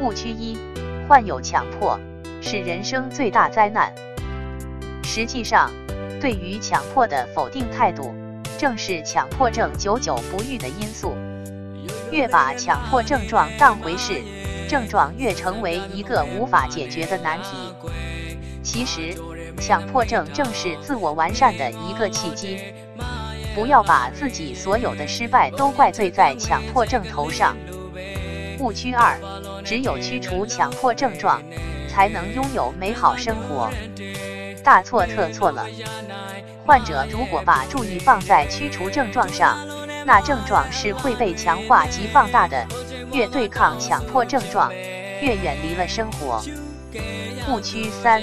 误区一：患有强迫是人生最大灾难。实际上，对于强迫的否定态度，正是强迫症久久不愈的因素。越把强迫症状当回事，症状越成为一个无法解决的难题。其实，强迫症正是自我完善的一个契机。不要把自己所有的失败都怪罪在强迫症头上。误区二：只有驱除强迫症状，才能拥有美好生活。大错特错了。患者如果把注意放在驱除症状上，那症状是会被强化及放大的。越对抗强迫症状，越远离了生活。误区三：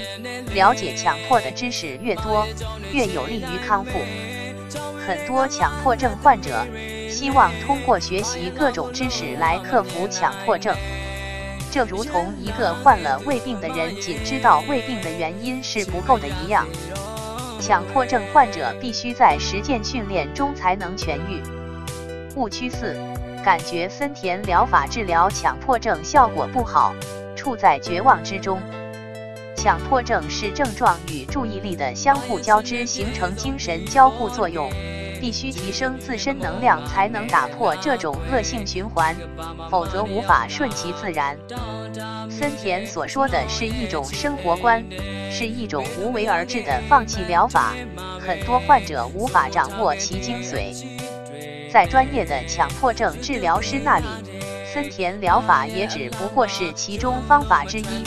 了解强迫的知识越多，越有利于康复。很多强迫症患者希望通过学习各种知识来克服强迫症，这如同一个患了胃病的人仅知道胃病的原因是不够的一样。强迫症患者必须在实践训练中才能痊愈。误区四：感觉森田疗法治疗强迫症效果不好，处在绝望之中。强迫症是症状与注意力的相互交织，形成精神交互作用。必须提升自身能量，才能打破这种恶性循环，否则无法顺其自然。森田所说的是一种生活观，是一种无为而治的放弃疗法，很多患者无法掌握其精髓。在专业的强迫症治疗师那里，森田疗法也只不过是其中方法之一，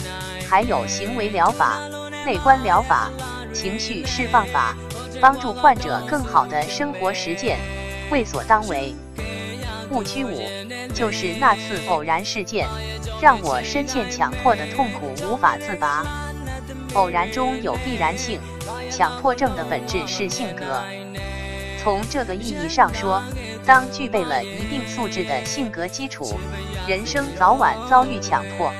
还有行为疗法、内观疗法、情绪释放法。帮助患者更好的生活实践，为所当为。误区五就是那次偶然事件，让我深陷强迫的痛苦无法自拔。偶然中有必然性，强迫症的本质是性格。从这个意义上说，当具备了一定素质的性格基础，人生早晚遭遇强迫。